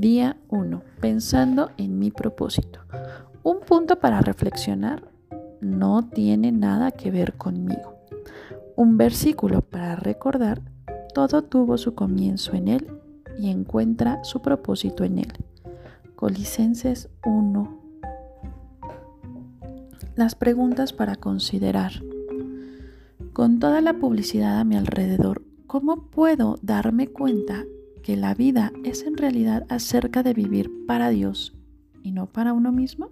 Día 1. Pensando en mi propósito. Un punto para reflexionar no tiene nada que ver conmigo. Un versículo para recordar, todo tuvo su comienzo en él y encuentra su propósito en él. Colicenses 1. Las preguntas para considerar. Con toda la publicidad a mi alrededor, ¿cómo puedo darme cuenta que la vida es en realidad acerca de vivir para Dios y no para uno mismo?